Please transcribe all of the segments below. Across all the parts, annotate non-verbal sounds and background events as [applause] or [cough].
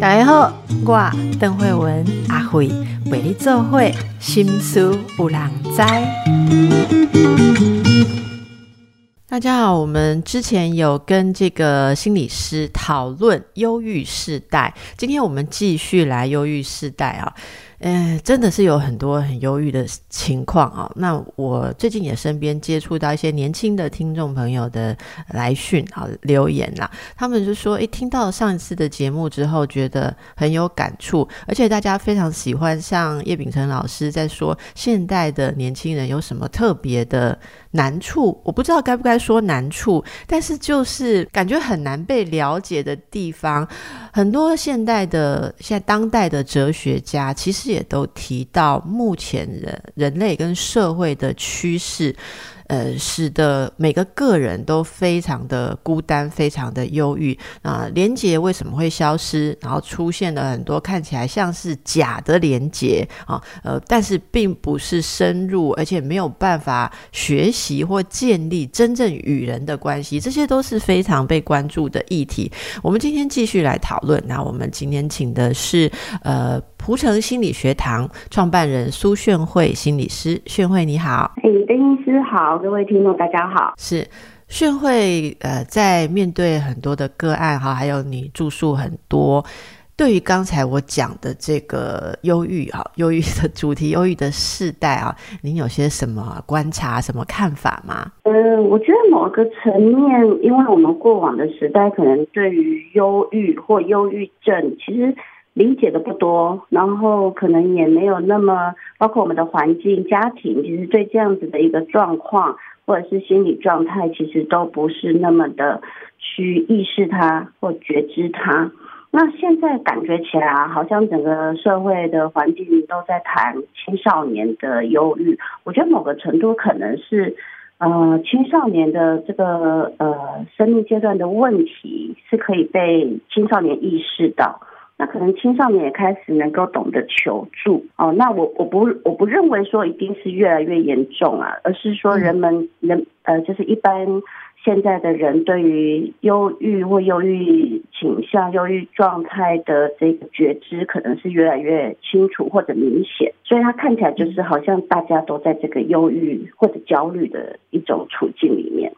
大家好，我邓慧文阿慧为你做会心思有人知。大家好，我们之前有跟这个心理师讨论忧郁世代，今天我们继续来忧郁世代啊。哎，真的是有很多很忧郁的情况啊。那我最近也身边接触到一些年轻的听众朋友的来讯啊留言啦，他们就说，诶，听到上一次的节目之后，觉得很有感触，而且大家非常喜欢像叶秉成老师在说，现代的年轻人有什么特别的难处？我不知道该不该说难处，但是就是感觉很难被了解的地方。很多现代的、现在当代的哲学家，其实也都提到，目前人人类跟社会的趋势。呃，使得每个个人都非常的孤单，非常的忧郁啊。连结为什么会消失？然后出现了很多看起来像是假的连结啊，呃，但是并不是深入，而且没有办法学习或建立真正与人的关系，这些都是非常被关注的议题。我们今天继续来讨论。那我们今天请的是呃。蒲城心理学堂创办人苏炫慧心理师，炫慧你好，哎，邓医师好，各位听众大家好。是炫慧，呃，在面对很多的个案哈，还有你住宿很多，对于刚才我讲的这个忧郁哈，[laughs] 忧郁的主题，忧郁的世代啊，您有些什么观察、什么看法吗？嗯，我觉得某个层面，因为我们过往的时代，可能对于忧郁或忧郁症，其实。理解的不多，然后可能也没有那么，包括我们的环境、家庭，其实对这样子的一个状况或者是心理状态，其实都不是那么的去意识它或觉知它。那现在感觉起来，好像整个社会的环境都在谈青少年的忧郁。我觉得某个程度可能是，呃，青少年的这个呃生命阶段的问题是可以被青少年意识到。那可能青少年也开始能够懂得求助哦。那我我不我不认为说一定是越来越严重啊，而是说人们人呃就是一般现在的人对于忧郁或忧郁倾向、忧郁状态的这个觉知，可能是越来越清楚或者明显，所以他看起来就是好像大家都在这个忧郁或者焦虑的一种处境里面。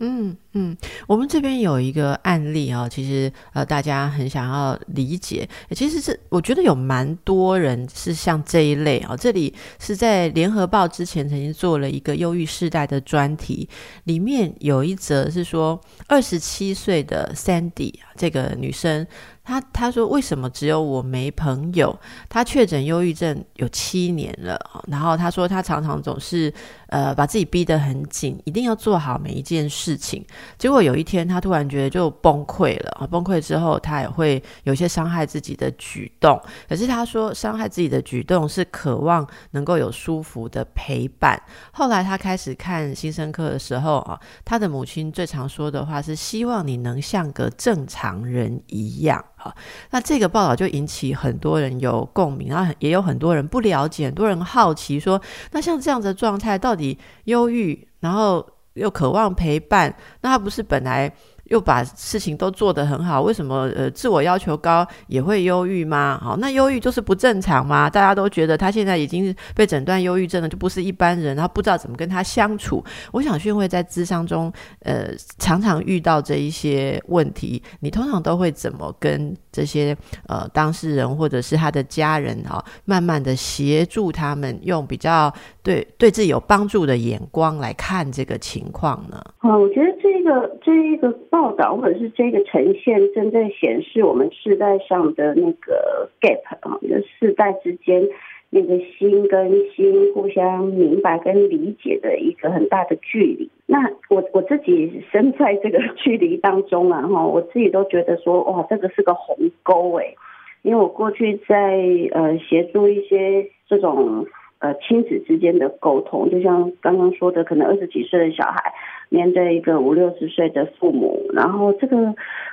嗯嗯，我们这边有一个案例啊，其实呃，大家很想要理解。其实是我觉得有蛮多人是像这一类啊。这里是在联合报之前曾经做了一个忧郁世代的专题，里面有一则是说二十七岁的 Sandy 这个女生。她她说为什么只有我没朋友？她确诊忧郁症有七年了然后她说她常常总是呃把自己逼得很紧，一定要做好每一件事情。结果有一天他突然觉得就崩溃了啊！崩溃之后他也会有些伤害自己的举动。可是他说伤害自己的举动是渴望能够有舒服的陪伴。后来他开始看新生课的时候啊，他的母亲最常说的话是希望你能像个正常人一样。好，那这个报道就引起很多人有共鸣，然后也有很多人不了解，很多人好奇说，那像这样的状态到底忧郁，然后又渴望陪伴，那他不是本来？又把事情都做得很好，为什么呃自我要求高也会忧郁吗？好，那忧郁就是不正常吗？大家都觉得他现在已经被诊断忧郁症了，就不是一般人，然后不知道怎么跟他相处。我想训会在智商中，呃，常常遇到这一些问题，你通常都会怎么跟这些呃当事人或者是他的家人啊，慢慢的协助他们用比较对对自己有帮助的眼光来看这个情况呢？啊，我觉得这个这一个。报道或者是这个呈现，正在显示我们世代上的那个 gap 啊，就世代之间那个心跟心互相明白跟理解的一个很大的距离。那我我自己身在这个距离当中啊，哈，我自己都觉得说，哇，这个是个鸿沟哎，因为我过去在呃协助一些这种。呃，亲子之间的沟通，就像刚刚说的，可能二十几岁的小孩面对一个五六十岁的父母，然后这个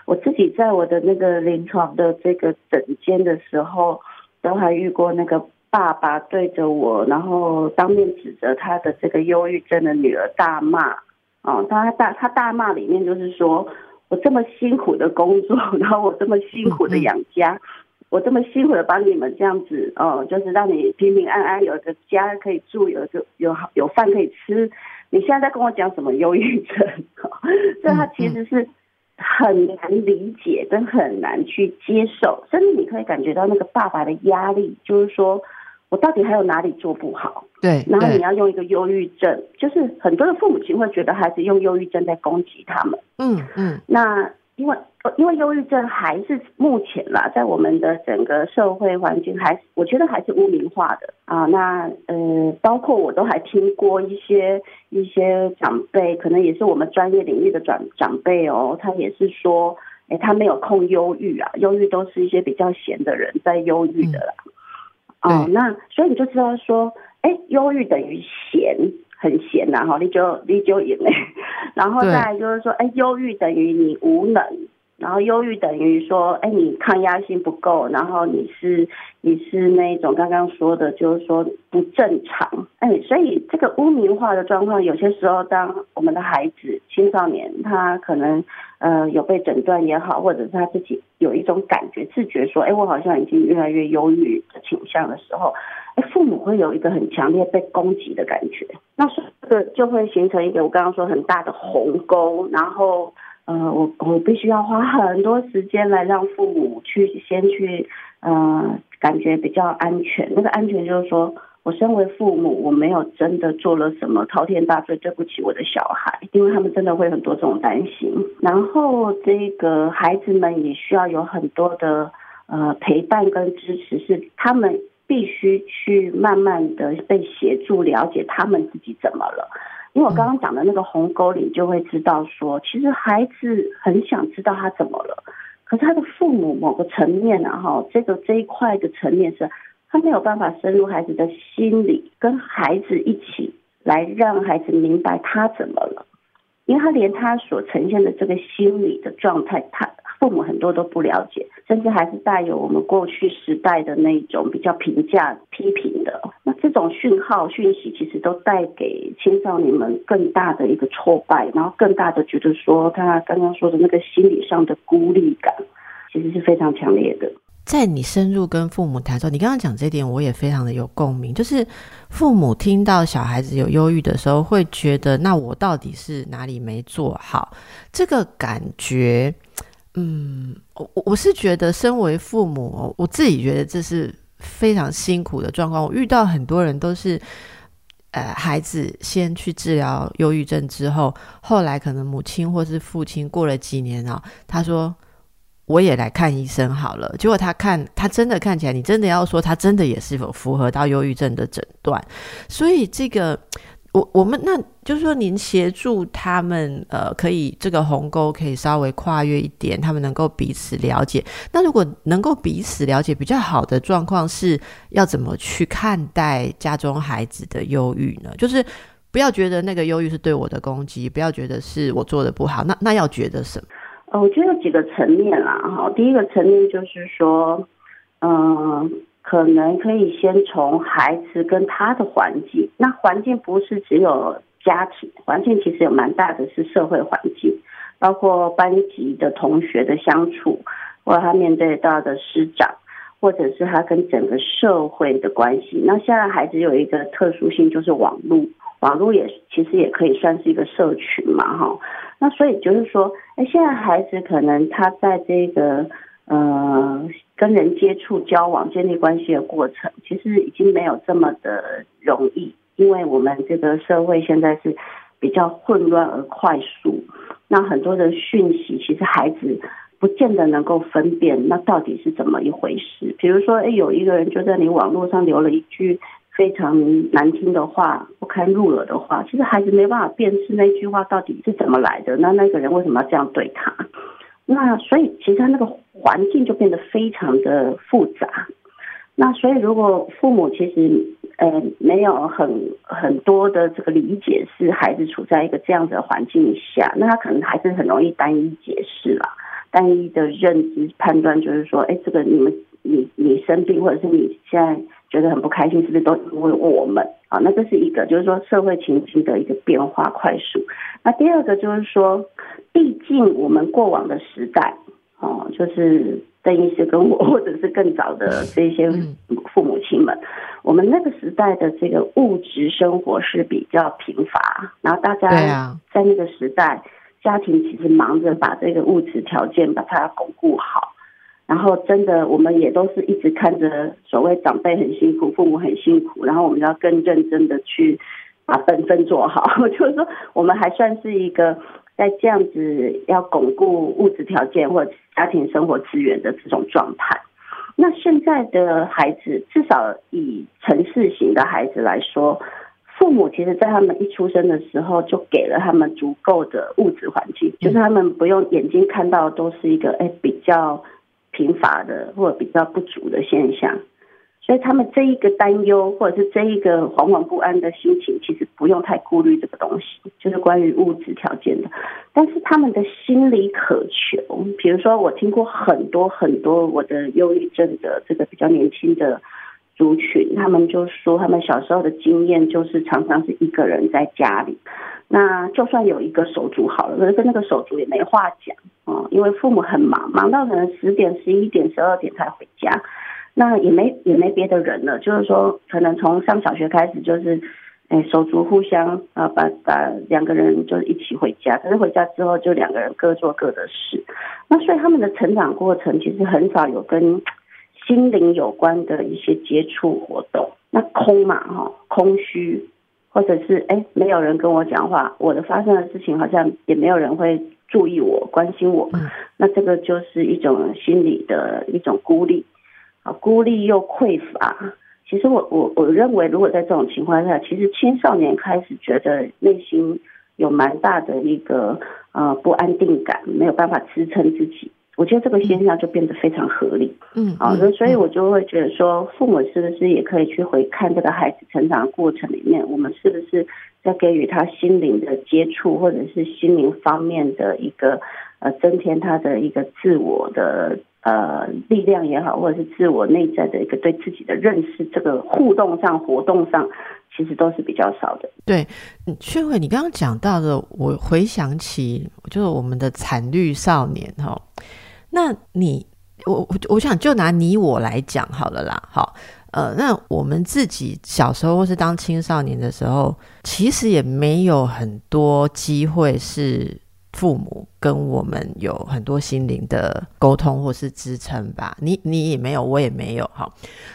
我自己在我的那个临床的这个诊间的时候，都还遇过那个爸爸对着我，然后当面指责他的这个忧郁症的女儿大骂，哦，他大他大骂里面就是说。我这么辛苦的工作，[laughs] 然后我这么辛苦的养家，我这么辛苦的帮你们这样子，哦，就是让你平平安安有个家可以住，有一个有好有饭可以吃。你现在在跟我讲什么忧郁症？所以他其实是很难理解跟很难去接受，甚至你可以感觉到那个爸爸的压力，就是说。我到底还有哪里做不好？对，然后你要用一个忧郁症，就是很多的父母亲会觉得孩子用忧郁症在攻击他们。嗯嗯。那因为因为忧郁症还是目前啦，在我们的整个社会环境，还我觉得还是污名化的啊。那呃，包括我都还听过一些一些长辈，可能也是我们专业领域的长长辈哦，他也是说，哎，他没有空忧郁啊，忧郁都是一些比较闲的人在忧郁的啦。哦，那所以你就知道说，哎，忧郁等于闲，很闲呐，哈，你就你就赢嘞。[laughs] 然后再来就是说，哎，忧郁等于你无能，然后忧郁等于说，哎，你抗压性不够，然后你是你是那种刚刚说的，就是说不正常，哎，所以这个污名化的状况，有些时候当我们的孩子、青少年，他可能。呃，有被诊断也好，或者是他自己有一种感觉、自觉，说，哎，我好像已经越来越忧郁的倾向的时候，哎，父母会有一个很强烈被攻击的感觉，那这个就会形成一个我刚刚说很大的鸿沟，然后，呃，我我必须要花很多时间来让父母去先去，呃，感觉比较安全，那个安全就是说。我身为父母，我没有真的做了什么滔天大罪，对不起我的小孩，因为他们真的会很多这种担心。然后这个孩子们也需要有很多的呃陪伴跟支持，是他们必须去慢慢的被协助了解他们自己怎么了。因为我刚刚讲的那个鸿沟里，就会知道说，其实孩子很想知道他怎么了，可是他的父母某个层面啊，哈，这个这一块的层面是。他没有办法深入孩子的心里，跟孩子一起来让孩子明白他怎么了，因为他连他所呈现的这个心理的状态，他父母很多都不了解，甚至还是带有我们过去时代的那种比较评价、批评的。那这种讯号、讯息，其实都带给青少年们更大的一个挫败，然后更大的觉得说，他刚刚说的那个心理上的孤立感，其实是非常强烈的。在你深入跟父母谈的时候，你刚刚讲这点，我也非常的有共鸣。就是父母听到小孩子有忧郁的时候，会觉得那我到底是哪里没做好？这个感觉，嗯，我我是觉得，身为父母，我自己觉得这是非常辛苦的状况。我遇到很多人都是，呃，孩子先去治疗忧郁症之后，后来可能母亲或是父亲过了几年啊，他说。我也来看医生好了，结果他看他真的看起来，你真的要说他真的也是否符合到忧郁症的诊断，所以这个我我们那就是说，您协助他们呃，可以这个鸿沟可以稍微跨越一点，他们能够彼此了解。那如果能够彼此了解，比较好的状况是要怎么去看待家中孩子的忧郁呢？就是不要觉得那个忧郁是对我的攻击，不要觉得是我做的不好，那那要觉得什么？呃，我觉得有几个层面啦，哈。第一个层面就是说，嗯，可能可以先从孩子跟他的环境。那环境不是只有家庭环境，其实有蛮大的是社会环境，包括班级的同学的相处，或他面对到的师长，或者是他跟整个社会的关系。那现在孩子有一个特殊性，就是网络，网络也其实也可以算是一个社群嘛，哈。那所以就是说，哎，现在孩子可能他在这个呃跟人接触、交往、建立关系的过程，其实已经没有这么的容易，因为我们这个社会现在是比较混乱而快速，那很多的讯息，其实孩子不见得能够分辨那到底是怎么一回事。比如说，哎，有一个人就在你网络上留了一句。非常难听的话，不堪入耳的话，其实孩子没办法辨识那句话到底是怎么来的。那那个人为什么要这样对他？那所以其实他那个环境就变得非常的复杂。那所以如果父母其实呃没有很很多的这个理解，是孩子处在一个这样的环境下，那他可能还是很容易单一解释了，单一的认知判断就是说，哎，这个你们你你生病，或者是你现在。觉得很不开心，是不是都因为我们啊？那这是一个，就是说社会情境的一个变化快速。那第二个就是说，毕竟我们过往的时代，哦，就是邓医师跟我，或者是更早的这些父母亲们，我们那个时代的这个物质生活是比较贫乏，然后大家在那个时代，家庭其实忙着把这个物质条件把它巩固好，然后真的我们也都是一直看着所谓长辈很辛苦，父母很辛苦，然后我们要更认真的去把本分做好，[laughs] 就是说我们还算是一个。在这样子要巩固物质条件或家庭生活资源的这种状态，那现在的孩子，至少以城市型的孩子来说，父母其实在他们一出生的时候就给了他们足够的物质环境，就是他们不用眼睛看到都是一个哎比较贫乏的或者比较不足的现象。所以他们这一个担忧，或者是这一个惶惶不安的心情，其实不用太顾虑这个东西，就是关于物质条件的。但是他们的心理渴求，比如说我听过很多很多我的忧郁症的这个比较年轻的族群，他们就说他们小时候的经验就是常常是一个人在家里，那就算有一个手足好了，可是跟那个手足也没话讲啊，因为父母很忙，忙到可能十点、十一点、十二点才回家。那也没也没别的人了，就是说，可能从上小学开始，就是，哎，手足互相啊，把把两个人就是一起回家，可是回家之后就两个人各做各的事，那所以他们的成长过程其实很少有跟心灵有关的一些接触活动。那空嘛，哈，空虚，或者是哎，没有人跟我讲话，我的发生的事情好像也没有人会注意我、关心我，那这个就是一种心理的一种孤立。啊，孤立又匮乏。其实我我我认为，如果在这种情况下，其实青少年开始觉得内心有蛮大的一个呃不安定感，没有办法支撑自己。我觉得这个现象就变得非常合理。嗯，好，那所以我就会觉得说，父母是不是也可以去回看这个孩子成长的过程里面，我们是不是在给予他心灵的接触，或者是心灵方面的一个呃增添他的一个自我的。呃，力量也好，或者是自我内在的一个对自己的认识，这个互动上、活动上，其实都是比较少的。对，薛慧，你刚刚讲到的，我回想起，就是我们的惨绿少年哈。那你，我我我想就拿你我来讲好了啦。好，呃，那我们自己小时候或是当青少年的时候，其实也没有很多机会是。父母跟我们有很多心灵的沟通或是支撑吧，你你也没有，我也没有哈。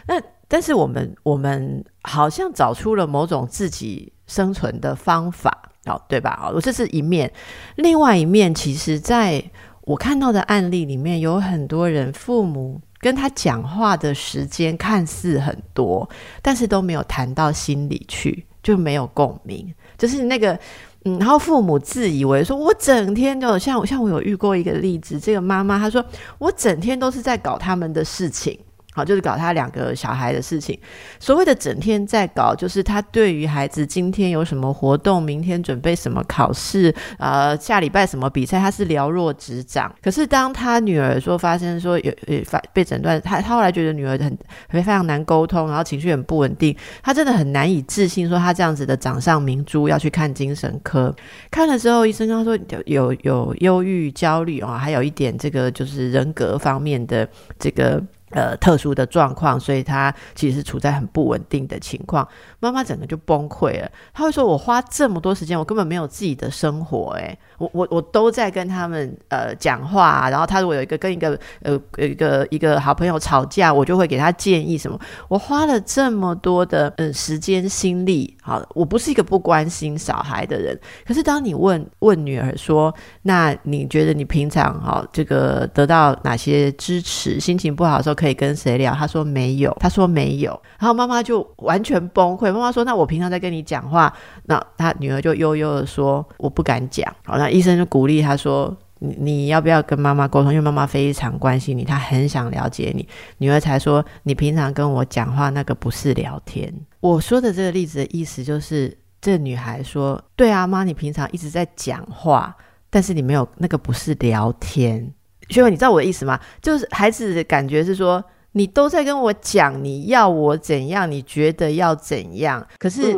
那但是我们我们好像找出了某种自己生存的方法，哦，对吧？哦，这是一面，另外一面，其实在我看到的案例里面，有很多人父母跟他讲话的时间看似很多，但是都没有谈到心里去，就没有共鸣，就是那个。嗯，然后父母自以为说，我整天就像像我有遇过一个例子，这个妈妈她说，我整天都是在搞他们的事情。好，就是搞他两个小孩的事情。所谓的整天在搞，就是他对于孩子今天有什么活动，明天准备什么考试，呃，下礼拜什么比赛，他是了若指掌。可是当他女儿说发生说有呃发被诊断，他他后来觉得女儿很非常难沟通，然后情绪很不稳定，他真的很难以置信说他这样子的掌上明珠要去看精神科。看了之后，医生跟他说有有忧郁、焦虑啊，还有一点这个就是人格方面的这个。呃，特殊的状况，所以他其实处在很不稳定的情况。妈妈整个就崩溃了，他会说：“我花这么多时间，我根本没有自己的生活，诶，我我我都在跟他们呃讲话。然后他如果有一个跟一个呃一个一个好朋友吵架，我就会给他建议什么。我花了这么多的嗯时间心力，好，我不是一个不关心小孩的人。可是当你问问女儿说，那你觉得你平常哈这个得到哪些支持？心情不好的时候。可以跟谁聊？他说没有，他说没有，然后妈妈就完全崩溃。妈妈说：“那我平常在跟你讲话，那他女儿就悠悠的说我不敢讲。”好，那医生就鼓励他说：“你你要不要跟妈妈沟通？因为妈妈非常关心你，她很想了解你。”女儿才说：“你平常跟我讲话那个不是聊天。”我说的这个例子的意思就是，这女孩说：“对啊，妈，你平常一直在讲话，但是你没有那个不是聊天。”学伟，你知道我的意思吗？就是孩子的感觉是说，你都在跟我讲你要我怎样，你觉得要怎样，可是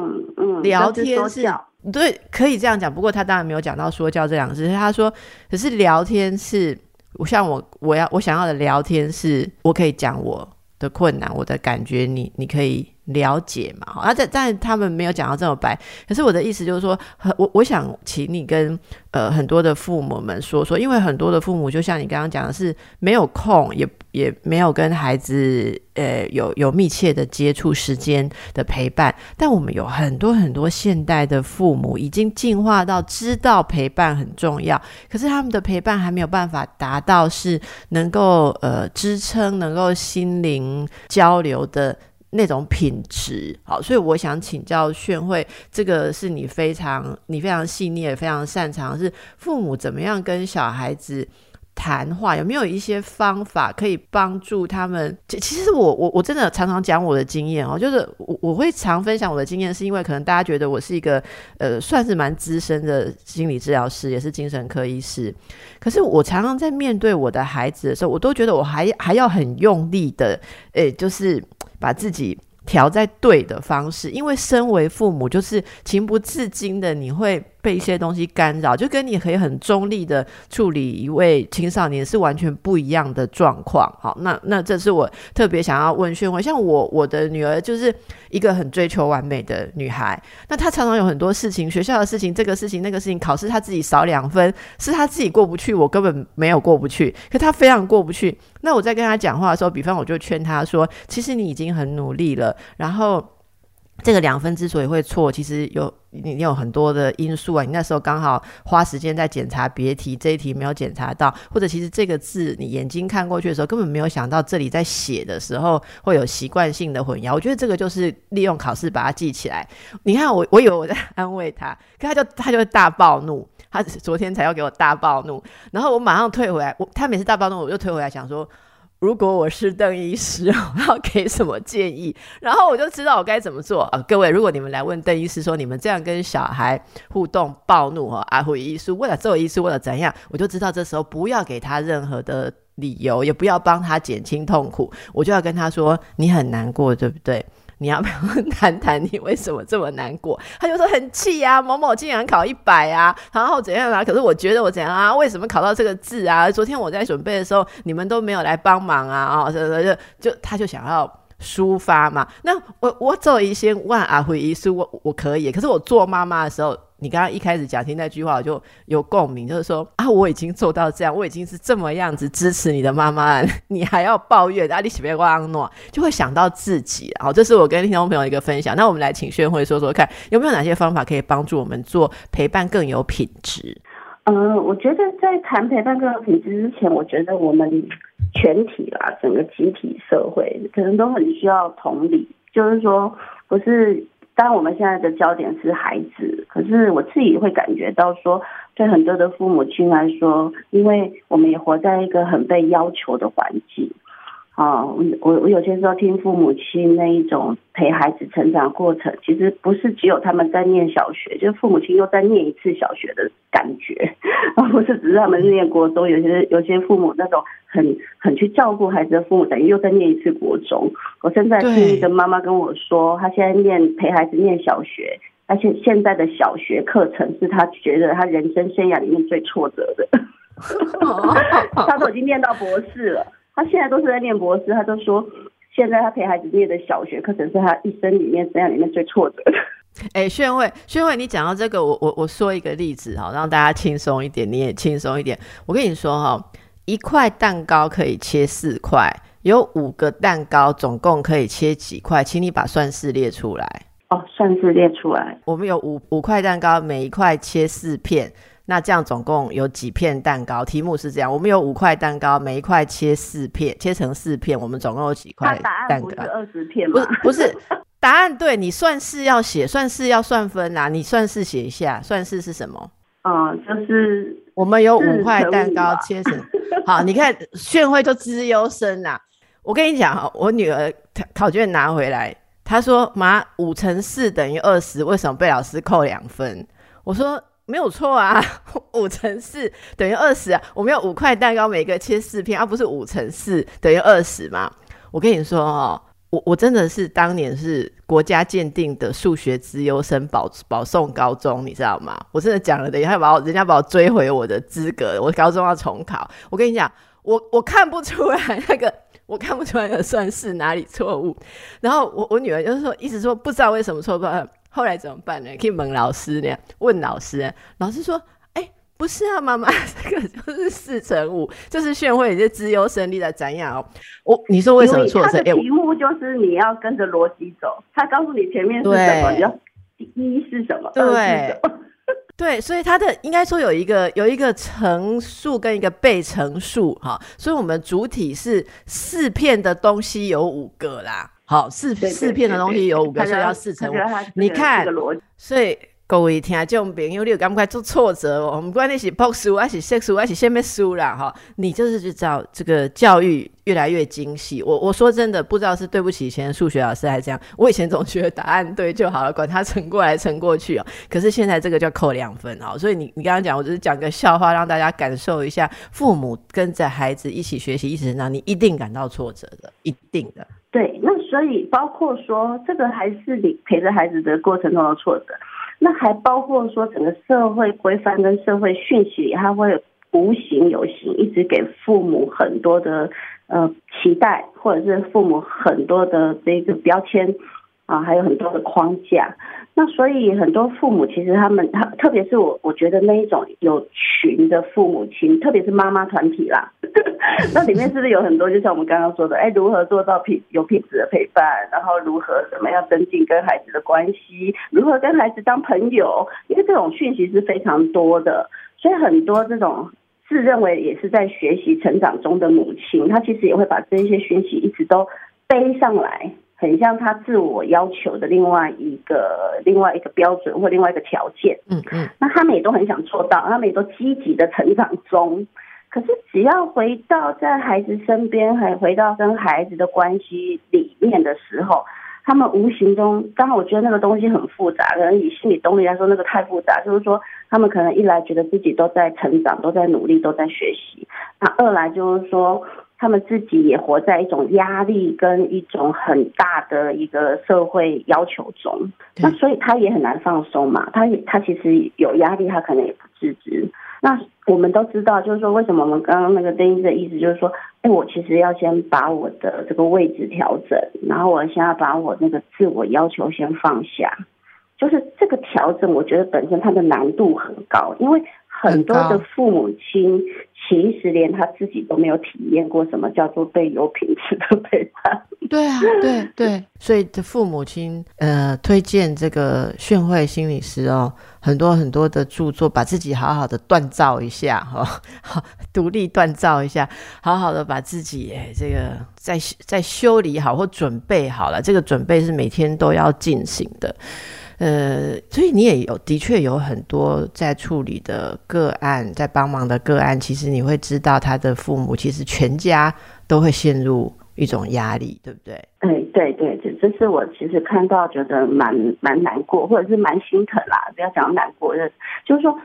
聊天是对，可以这样讲。不过他当然没有讲到说教这两个字，他说，可是聊天是，像我我要我想要的聊天是，我可以讲我的困难，我的感觉，你你可以。了解嘛？好，但但他们没有讲到这么白。可是我的意思就是说，我我想请你跟呃很多的父母们说说，因为很多的父母就像你刚刚讲的是没有空，也也没有跟孩子呃有有密切的接触时间的陪伴。但我们有很多很多现代的父母已经进化到知道陪伴很重要，可是他们的陪伴还没有办法达到是能够呃支撑、能够心灵交流的。那种品质，好，所以我想请教炫慧，这个是你非常你非常细腻也非常擅长，是父母怎么样跟小孩子谈话，有没有一些方法可以帮助他们？其其实我我我真的常常讲我的经验哦，就是我我会常分享我的经验，是因为可能大家觉得我是一个呃算是蛮资深的心理治疗师，也是精神科医师，可是我常常在面对我的孩子的时候，我都觉得我还还要很用力的，诶，就是。把自己调在对的方式，因为身为父母，就是情不自禁的，你会。被一些东西干扰，就跟你可以很中立的处理一位青少年是完全不一样的状况。好，那那这是我特别想要问炫慧，像我我的女儿就是一个很追求完美的女孩，那她常常有很多事情，学校的事情，这个事情那个事情，考试她自己少两分，是她自己过不去，我根本没有过不去，可她非常过不去。那我在跟她讲话的时候，比方我就劝她说，其实你已经很努力了，然后。这个两分之所以会错，其实有你你有很多的因素啊。你那时候刚好花时间在检查别题，这一题没有检查到，或者其实这个字你眼睛看过去的时候，根本没有想到这里在写的时候会有习惯性的混淆。我觉得这个就是利用考试把它记起来。你看我，我以为我在安慰他，可他就他就会大暴怒。他昨天才要给我大暴怒，然后我马上退回来。我他每次大暴怒，我就退回来想说。如果我是邓医师，我要给什么建议？[laughs] 然后我就知道我该怎么做啊！各位，如果你们来问邓医师说你们这样跟小孩互动暴怒哈，阿虎医师为了做医师为了怎样，我就知道这时候不要给他任何的理由，也不要帮他减轻痛苦，我就要跟他说你很难过，对不对？你要不要谈谈你为什么这么难过？他就说很气啊，某某竟然考一百啊，然后怎样啊？可是我觉得我怎样啊？为什么考到这个字啊？昨天我在准备的时候，你们都没有来帮忙啊！啊，就就就他就想要抒发嘛。那我我做一些万阿回遗书，我我可以。可是我做妈妈的时候。你刚刚一开始讲听那句话，我就有共鸣，就是说啊，我已经做到这样，我已经是这么样子支持你的妈妈，[laughs] 你还要抱怨啊？你喜不喜欢诺？就会想到自己。好，这是我跟听众朋友一个分享。那我们来请宣慧说说看，有没有哪些方法可以帮助我们做陪伴更有品质？嗯，我觉得在谈陪伴这个品质之前，我觉得我们全体啦，整个集体社会可能都很需要同理，就是说不是。当，我们现在的焦点是孩子，可是我自己会感觉到说，对很多的父母亲来说，因为我们也活在一个很被要求的环境。啊，我我我有些时候听父母亲那一种陪孩子成长过程，其实不是只有他们在念小学，就是父母亲又在念一次小学的感觉，而 [laughs] 不是只是他们念国中。有些有些父母那种很很去照顾孩子的父母，等于又在念一次国中。我现在听一个妈妈跟我说，她现在念陪孩子念小学，而且现在的小学课程是她觉得她人生生涯里面最挫折的，[laughs] 她都已经念到博士了。他现在都是在念博士，他都说现在他陪孩子念的小学课程是他一生里面生涯里面最挫折的。[laughs] 哎，炫慧，炫慧，你讲到这个，我我我说一个例子哈，让大家轻松一点，你也轻松一点。我跟你说哈，一块蛋糕可以切四块，有五个蛋糕，总共可以切几块？请你把算式列出来。哦，算式列出来。我们有五五块蛋糕，每一块切四片。那这样总共有几片蛋糕？题目是这样：我们有五块蛋糕，每一块切四片，切成四片，我们总共有几块蛋糕？不是二十片吗？不是，不是。答案对，你算式要写，算式要算分啊！你算式写一下，算式是什么？嗯，就是我们有五块蛋糕切成。[laughs] 好，你看炫慧就资优生呐。我跟你讲哈，我女儿考考卷拿回来，她说：“妈，五乘四等于二十，为什么被老师扣两分？”我说。没有错啊，[laughs] 五乘四等于二十啊。我们有五块蛋糕，每个切四片，而不是五乘四等于二十嘛？我跟你说哦，我我真的是当年是国家鉴定的数学资优生保保送高中，你知道吗？我真的讲了，等一下把我人家把我追回我的资格，我高中要重考。我跟你讲，我我看不出来那个，[laughs] 我看不出来那个算式哪里错误。然后我我女儿就是说，一直说不知道为什么错，不后来怎么办呢？可以问老师呢？问老师，老师说。不是啊，妈妈，[laughs] 这个就是四乘五，就是炫慧这资优胜利的展演哦。我你说为什么错？他的题目就是你要跟着逻辑走，他告诉你前面是什么，你要一是什么，对，[laughs] 对，所以它的应该说有一个有一个乘数跟一个被乘数哈，所以我们主体是四片的东西有五个啦，好，四四片的东西有五个，所以要四乘五。你看，所以。各位听众朋友，你有感觉做挫折哦？我们管你是博书还是识书还是什么书啦，哈，你就是去找这个教育越来越精细。我我说真的，不知道是对不起以前的数学老师还是这样。我以前总觉得答案对就好了，管他乘过来乘过去哦。可是现在这个就扣两分哦。所以你你刚刚讲，我只是讲个笑话，让大家感受一下，父母跟着孩子一起学习，一直成长，你一定感到挫折的，一定的。对，那所以包括说，这个还是你陪着孩子的过程中的挫折。那还包括说，整个社会规范跟社会讯息，它会无形有形，一直给父母很多的呃期待，或者是父母很多的这个标签啊，还有很多的框架。那所以很多父母其实他们，他特别是我，我觉得那一种有群的父母亲，特别是妈妈团体啦，[laughs] 那里面是不是有很多，就像我们刚刚说的，哎，如何做到品有品质的陪伴，然后如何怎么样增进跟孩子的关系，如何跟孩子当朋友，因为这种讯息是非常多的，所以很多这种自认为也是在学习成长中的母亲，她其实也会把这些讯息一直都背上来。很像他自我要求的另外一个另外一个标准或另外一个条件，嗯嗯，那他们也都很想做到，他们也都积极的成长中。可是只要回到在孩子身边，还回到跟孩子的关系里面的时候，他们无形中，刚好我觉得那个东西很复杂，可能以心理动力来说，那个太复杂。就是说，他们可能一来觉得自己都在成长，都在努力，都在学习；那二来就是说。他们自己也活在一种压力跟一种很大的一个社会要求中，那所以他也很难放松嘛。他他其实有压力，他可能也不自知。那我们都知道，就是说为什么我们刚刚那个邓医的意思就是说，哎，我其实要先把我的这个位置调整，然后我先要把我那个自我要求先放下。就是这个调整，我觉得本身它的难度很高，因为很多的父母亲。其实连他自己都没有体验过什么叫做被有品质的陪伴。对啊，对对，[laughs] 所以的父母亲呃推荐这个炫慧心理师哦，很多很多的著作，把自己好好的锻造一下哈，[laughs] 好独立锻造一下，好好的把自己这个在在修理好或准备好了，这个准备是每天都要进行的。呃，所以你也有的确有很多在处理的个案，在帮忙的个案，其实你会知道他的父母其实全家都会陷入一种压力，对不对？哎，对对，这这是我其实看到觉得蛮蛮难过，或者是蛮心疼啦。不要讲难过，就是说。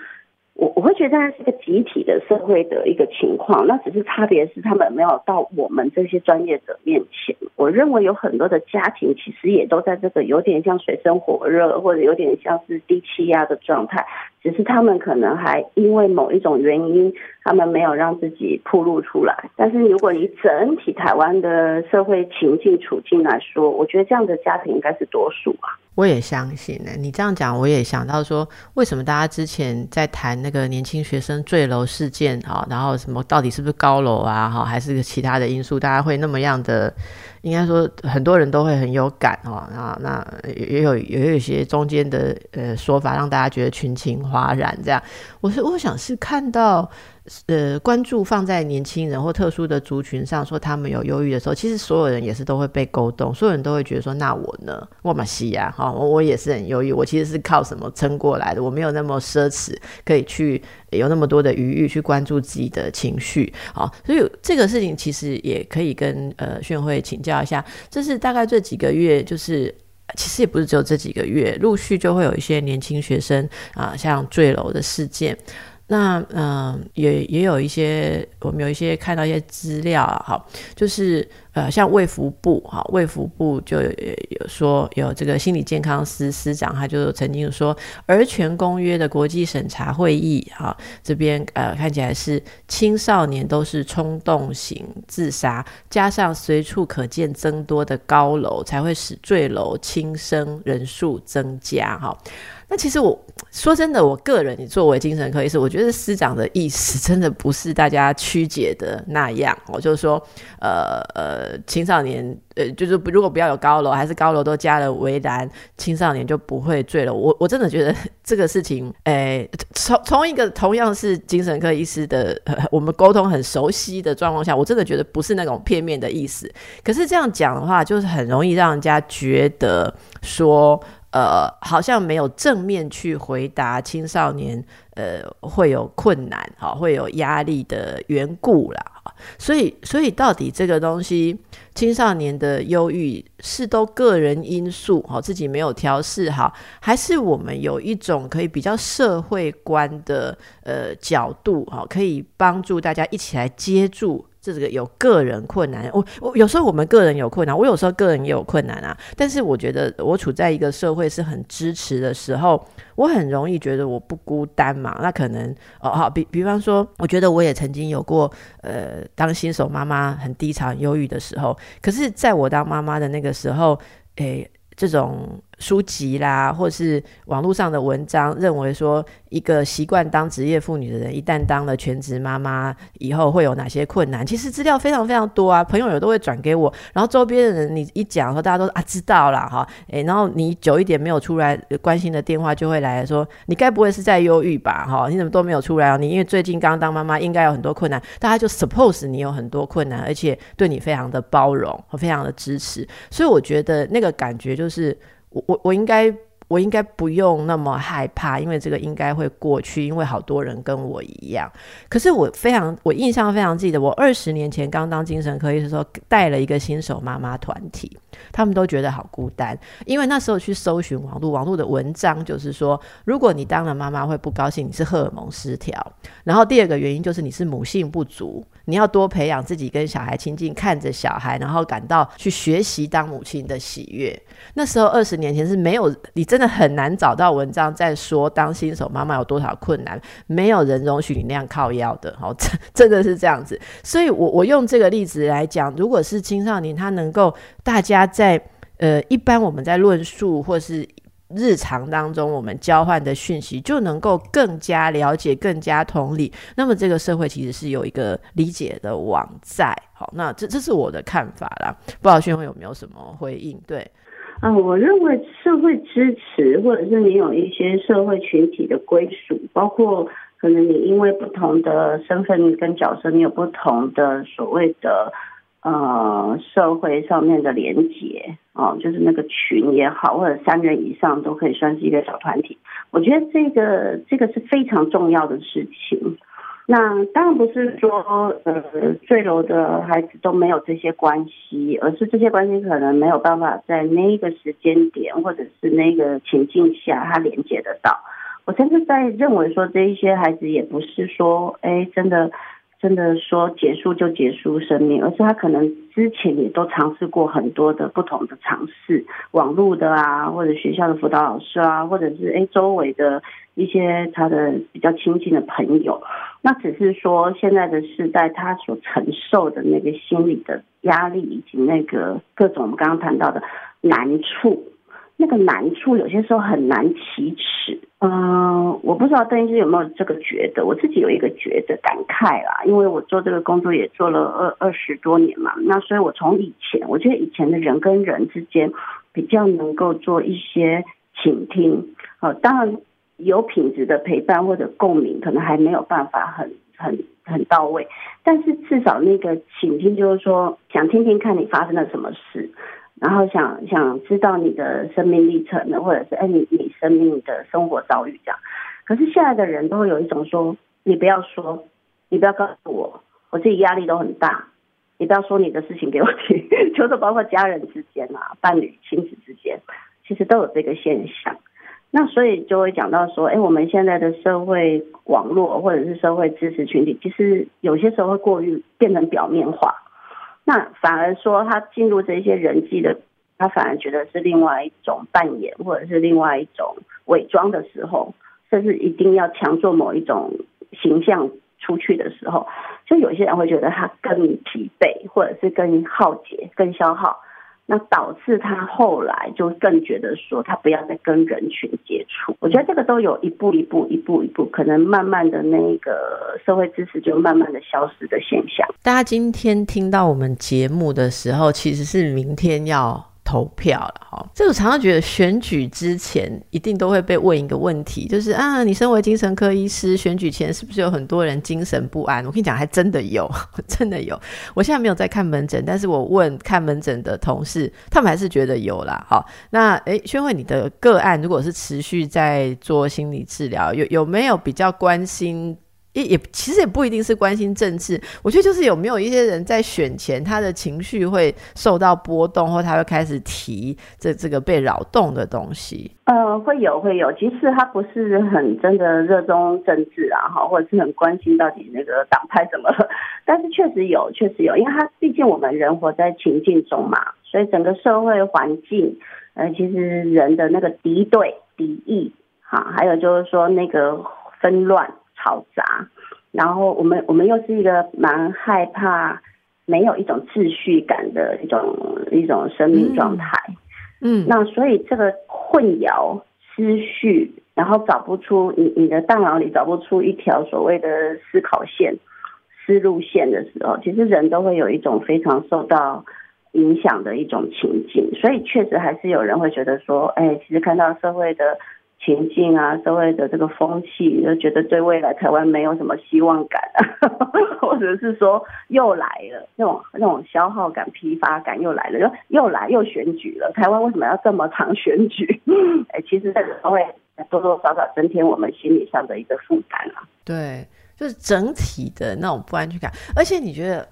我我会觉得它是一个集体的社会的一个情况，那只是差别是他们没有到我们这些专业者面前。我认为有很多的家庭其实也都在这个有点像水深火热，或者有点像是低气压的状态，只是他们可能还因为某一种原因，他们没有让自己铺露出来。但是如果你整体台湾的社会情境处境来说，我觉得这样的家庭应该是多数啊。我也相信呢，你这样讲，我也想到说，为什么大家之前在谈那个年轻学生坠楼事件啊，然后什么到底是不是高楼啊哈，还是其他的因素，大家会那么样的，应该说很多人都会很有感哈，啊，那也有也有一些中间的呃说法，让大家觉得群情哗然这样。我是我想是看到。呃，关注放在年轻人或特殊的族群上，说他们有忧郁的时候，其实所有人也是都会被勾动，所有人都会觉得说，那我呢？我嘛西呀，哈，我我也是很忧郁，我其实是靠什么撑过来的？我没有那么奢侈，可以去有那么多的余裕去关注自己的情绪，好，所以这个事情其实也可以跟呃炫慧请教一下，这是大概这几个月，就是其实也不是只有这几个月，陆续就会有一些年轻学生啊，像坠楼的事件。那嗯，也也有一些，我们有一些看到一些资料啊，哈，就是呃，像卫福部哈，卫福部就有有说有这个心理健康司司长，他就曾经说，儿权公约的国际审查会议哈，这边呃看起来是青少年都是冲动型自杀，加上随处可见增多的高楼，才会使坠楼轻生人数增加哈。那其实我说真的，我个人你作为精神科医师，我觉得师长的意思真的不是大家曲解的那样。我就是说，呃呃，青少年呃，就是如果不要有高楼，还是高楼都加了围栏，青少年就不会坠了。我我真的觉得这个事情，诶，从从一个同样是精神科医师的，我们沟通很熟悉的状况下，我真的觉得不是那种片面的意思。可是这样讲的话，就是很容易让人家觉得说。呃，好像没有正面去回答青少年呃会有困难哈，会有压力的缘故啦。所以，所以到底这个东西，青少年的忧郁是都个人因素哈，自己没有调试好，还是我们有一种可以比较社会观的呃角度哈，可以帮助大家一起来接住。这个有个人困难，我我有时候我们个人有困难，我有时候个人也有困难啊。但是我觉得我处在一个社会是很支持的时候，我很容易觉得我不孤单嘛。那可能哦好，比比方说，我觉得我也曾经有过呃当新手妈妈很低潮、忧郁的时候。可是在我当妈妈的那个时候，诶，这种。书籍啦，或是网络上的文章，认为说一个习惯当职业妇女的人，一旦当了全职妈妈以后会有哪些困难？其实资料非常非常多啊，朋友有都会转给我，然后周边的人你一讲说，大家都啊知道了哈，诶，然后你久一点没有出来关心的电话就会来说，你该不会是在忧郁吧？哈，你怎么都没有出来啊？你因为最近刚当妈妈，应该有很多困难，大家就 suppose 你有很多困难，而且对你非常的包容和非常的支持，所以我觉得那个感觉就是。我我我应该我应该不用那么害怕，因为这个应该会过去，因为好多人跟我一样。可是我非常我印象非常记得，我二十年前刚当精神科医生的时候，带了一个新手妈妈团体，他们都觉得好孤单，因为那时候去搜寻网络网络的文章，就是说，如果你当了妈妈会不高兴，你是荷尔蒙失调，然后第二个原因就是你是母性不足。你要多培养自己跟小孩亲近，看着小孩，然后感到去学习当母亲的喜悦。那时候二十年前是没有，你真的很难找到文章在说当新手妈妈有多少困难，没有人容许你那样靠腰的。好，真 [laughs] 真的是这样子。所以，我我用这个例子来讲，如果是青少年，他能够大家在呃，一般我们在论述或是。日常当中，我们交换的讯息就能够更加了解、更加同理。那么，这个社会其实是有一个理解的网在。好，那这这是我的看法啦。不知道宣辉有没有什么回应？对，嗯，我认为社会支持，或者是你有一些社会群体的归属，包括可能你因为不同的身份跟角色，你有不同的所谓的。呃，社会上面的连结哦，就是那个群也好，或者三人以上都可以算是一个小团体。我觉得这个这个是非常重要的事情。那当然不是说呃坠楼的孩子都没有这些关系，而是这些关系可能没有办法在那个时间点或者是那个情境下他连接得到。我甚至在认为说这一些孩子也不是说哎真的。真的说结束就结束生命，而是他可能之前也都尝试过很多的不同的尝试，网络的啊，或者学校的辅导老师啊，或者是诶周围的一些他的比较亲近的朋友。那只是说现在的时代，他所承受的那个心理的压力，以及那个各种我们刚刚谈到的难处，那个难处有些时候很难启齿。嗯，我不知道邓医师有没有这个觉得，我自己有一个觉得感慨啦，因为我做这个工作也做了二二十多年嘛，那所以我从以前，我觉得以前的人跟人之间比较能够做一些倾听，呃，当然有品质的陪伴或者共鸣，可能还没有办法很很很到位，但是至少那个倾听就是说，想听听看你发生了什么事。然后想想知道你的生命历程呢，或者是哎你你生命的生活遭遇这样，可是现在的人都会有一种说，你不要说，你不要告诉我，我自己压力都很大，你不要说你的事情给我听，就是包括家人之间啊，伴侣、亲子之间，其实都有这个现象。那所以就会讲到说，哎，我们现在的社会网络或者是社会支持群体，其实有些时候会过于变成表面化，那反而说他进入这些人际的，他反而觉得是另外一种扮演或者是另外一种伪装的时候，甚至一定要强做某一种形象出去的时候，就有些人会觉得他更疲惫，或者是更耗竭、更消耗。那导致他后来就更觉得说，他不要再跟人群接触。我觉得这个都有一步一步、一步一步，可能慢慢的那个社会支持就慢慢的消失的现象。大家今天听到我们节目的时候，其实是明天要。投票了哈，这我常常觉得选举之前一定都会被问一个问题，就是啊，你身为精神科医师，选举前是不是有很多人精神不安？我跟你讲，还真的有，[laughs] 真的有。我现在没有在看门诊，但是我问看门诊的同事，他们还是觉得有啦。好，那诶，宣慧，你的个案如果是持续在做心理治疗，有有没有比较关心？也也其实也不一定是关心政治，我觉得就是有没有一些人在选前，他的情绪会受到波动，或他会开始提这这个被扰动的东西。呃，会有会有，其实他不是很真的热衷政治啊，哈，或者是很关心到底那个党派怎么，但是确实有，确实有，因为他毕竟我们人活在情境中嘛，所以整个社会环境，呃，其实人的那个敌对、敌意，哈，还有就是说那个纷乱。嘈杂，然后我们我们又是一个蛮害怕没有一种秩序感的一种一种生命状态，嗯，那所以这个混淆思绪，然后找不出你你的大脑里找不出一条所谓的思考线、思路线的时候，其实人都会有一种非常受到影响的一种情境，所以确实还是有人会觉得说，哎，其实看到社会的。情境啊，社会的这个风气，就觉得对未来台湾没有什么希望感，啊 [laughs] 或者是说又来了那种那种消耗感、疲乏感又来了，又又来又选举了。台湾为什么要这么常选举？[laughs] 哎，其实这个都会多多少少增添我们心理上的一个负担啊。对，就是整体的那种不安全感。而且你觉得，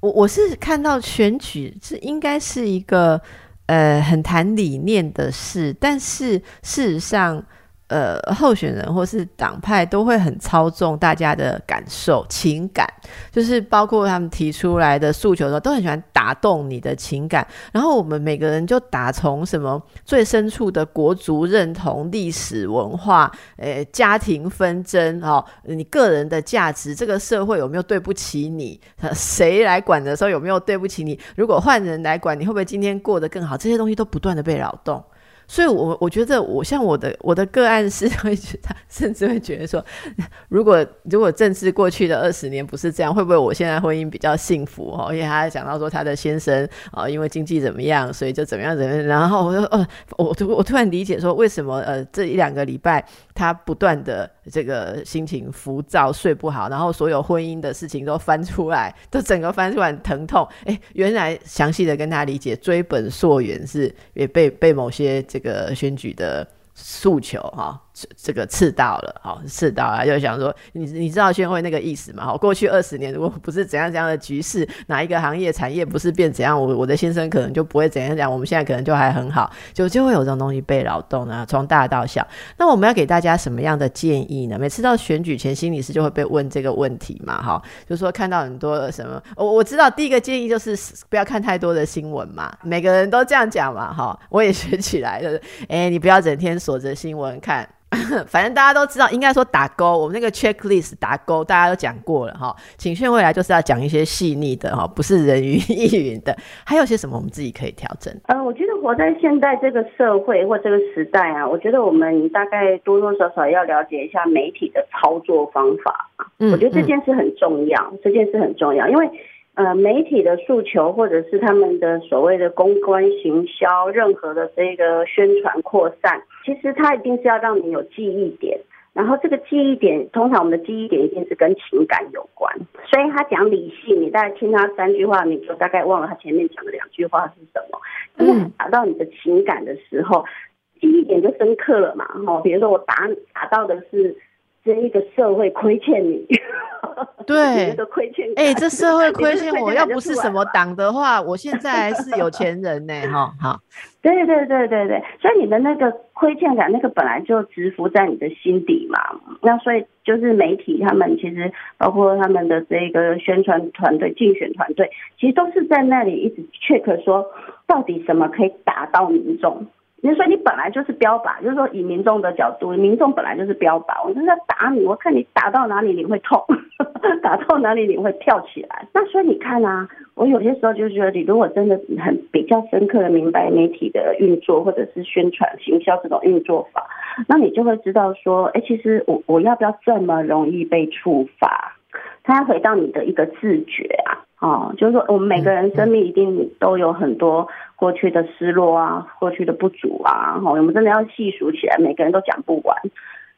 我我是看到选举是应该是一个。呃，很谈理念的事，但是事实上。呃，候选人或是党派都会很操纵大家的感受、情感，就是包括他们提出来的诉求的时候，都很喜欢打动你的情感。然后我们每个人就打从什么最深处的国族认同、历史文化、呃家庭纷争哦，你个人的价值，这个社会有没有对不起你？谁来管的时候有没有对不起你？如果换人来管，你会不会今天过得更好？这些东西都不断的被扰动。所以，我我觉得，我像我的我的个案是会觉得，甚至会觉得说，[laughs] 如果如果政治过去的二十年不是这样，会不会我现在婚姻比较幸福哦？因为他讲到说他的先生啊，因为经济怎么样，所以就怎么样怎么样。然后我说，呃，我突我突然理解说，为什么呃这一两个礼拜他不断的这个心情浮躁，睡不好，然后所有婚姻的事情都翻出来，都整个翻出来疼痛。哎，原来详细的跟他理解，追本溯源是也被被某些这。个选举的诉求哈。这个刺到了，好刺到啊！就想说，你你知道宣会那个意思吗？好，过去二十年如果不是怎样怎样的局势，哪一个行业产业不是变怎样，我我的先生可能就不会怎样讲。我们现在可能就还很好，就就会有这种东西被扰动呢，从大到小。那我们要给大家什么样的建议呢？每次到选举前，心理师就会被问这个问题嘛，哈，就说看到很多什么，我我知道第一个建议就是不要看太多的新闻嘛，每个人都这样讲嘛，哈，我也学起来了，哎，你不要整天锁着新闻看。[laughs] 反正大家都知道，应该说打勾。我们那个 checklist 打勾，大家都讲过了哈。请炫未来就是要讲一些细腻的哈，不是人云亦云的。还有些什么我们自己可以调整？呃，我觉得活在现在这个社会或这个时代啊，我觉得我们大概多多少少要了解一下媒体的操作方法。嗯，我觉得这件事很重要，这件事很重要，因为。呃，媒体的诉求，或者是他们的所谓的公关行销，任何的这个宣传扩散，其实它一定是要让你有记忆点。然后这个记忆点，通常我们的记忆点一定是跟情感有关。所以他讲理性，你大概听他三句话，你就大概忘了他前面讲的两句话是什么。嗯，打到你的情感的时候，记忆点就深刻了嘛。哈，比如说我打打到的是这一个社会亏欠你。对，那个亏欠哎，这社会亏欠，我要不是什么党的话，我现在还是有钱人呢，哈，好。对对对对对，所以你的那个亏欠感，那个本来就直伏在你的心底嘛。那所以就是媒体他们其实包括他们的这个宣传团队、竞选团队，其实都是在那里一直 check 说，到底什么可以打到民众。你说你本来就是标靶，就是说以民众的角度，民众本来就是标靶，我就是要打你，我看你打到哪里你会痛，[laughs] 打到哪里你会跳起来。那所以你看啊，我有些时候就觉得，你如果真的很比较深刻的明白媒体的运作，或者是宣传行销这种运作法，那你就会知道说，哎，其实我我要不要这么容易被触发？它要回到你的一个自觉啊。哦，就是说，我们每个人生命一定都有很多过去的失落啊，过去的不足啊，哈，我们真的要细数起来，每个人都讲不完。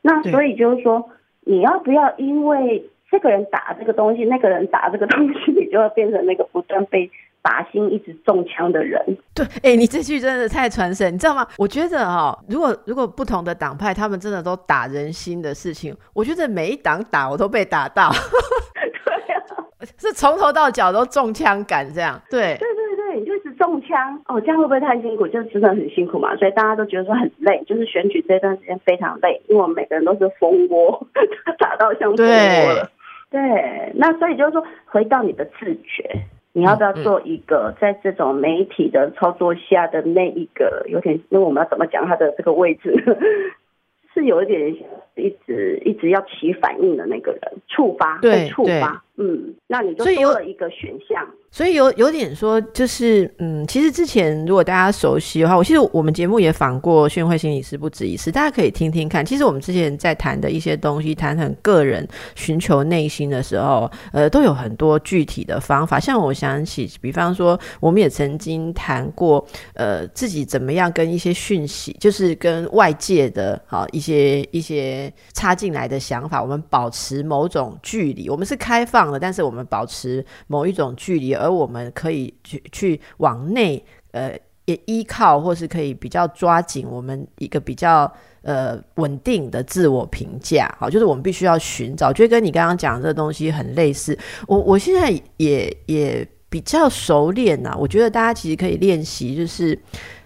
那所以就是说，你要不要因为这个人打这个东西，那个人打这个东西，你就要变成那个不断被。打心一直中枪的人，对，哎，你这句真的太传神，你知道吗？我觉得哈，如果如果不同的党派，他们真的都打人心的事情，我觉得每一党打我都被打到，[laughs] 对啊，[laughs] 是从头到脚都中枪感这样，对，中枪哦，这样会不会太辛苦？就真的很辛苦嘛，所以大家都觉得说很累，就是选举这段时间非常累，因为我们每个人都是蜂窝，打到像蜂窝了，对，那所以就是说，回到你的自觉。你要不要做一个在这种媒体的操作下的那一个有点，因为我们要怎么讲他的这个位置，[laughs] 是有一点一直一直要起反应的那个人触发被触发，嗯，那你就多了一个选项。所以有有点说，就是嗯，其实之前如果大家熟悉的话，我其实我们节目也访过宣慧心理师不止一次，大家可以听听看。其实我们之前在谈的一些东西，谈很个人寻求内心的时候，呃，都有很多具体的方法。像我想起，比方说，我们也曾经谈过，呃，自己怎么样跟一些讯息，就是跟外界的啊一些一些插进来的想法，我们保持某种距离。我们是开放但是我们保持某一种距离。而我们可以去去往内，呃，也依靠或是可以比较抓紧我们一个比较呃稳定的自我评价，好，就是我们必须要寻找，就跟你刚刚讲的这东西很类似。我我现在也也比较熟练呐，我觉得大家其实可以练习，就是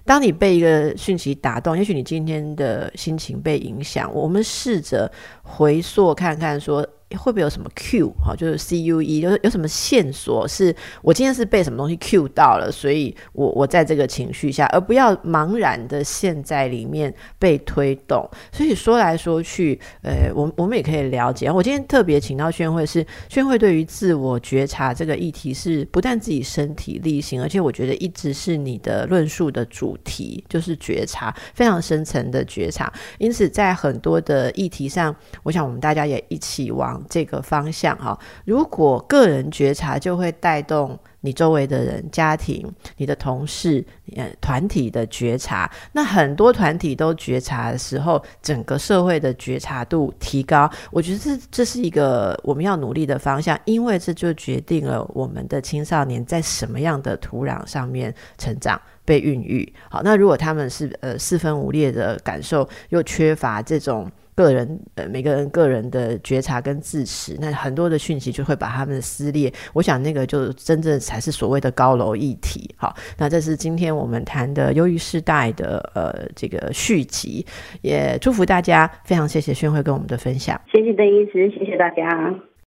当你被一个讯息打动，也许你今天的心情被影响，我们试着回溯看看说。会不会有什么 Q 哈，就是 C U E，就是有什么线索是我今天是被什么东西 Q 到了，所以我我在这个情绪下，而不要茫然的陷在里面被推动。所以说来说去，呃，我我们也可以了解。我今天特别请到宣慧，是宣慧对于自我觉察这个议题是不但自己身体力行，而且我觉得一直是你的论述的主题，就是觉察非常深层的觉察。因此在很多的议题上，我想我们大家也一起往。这个方向哈，如果个人觉察就会带动你周围的人、家庭、你的同事、呃团体的觉察，那很多团体都觉察的时候，整个社会的觉察度提高，我觉得这这是一个我们要努力的方向，因为这就决定了我们的青少年在什么样的土壤上面成长、被孕育。好，那如果他们是呃四分五裂的感受，又缺乏这种。个人呃，每个人个人的觉察跟自持，那很多的讯息就会把他们撕裂。我想那个就真正才是所谓的高楼一体。好，那这是今天我们谈的忧郁世代的呃这个续集，也祝福大家。非常谢谢宣慧跟我们的分享，谢谢邓医师，谢谢大家。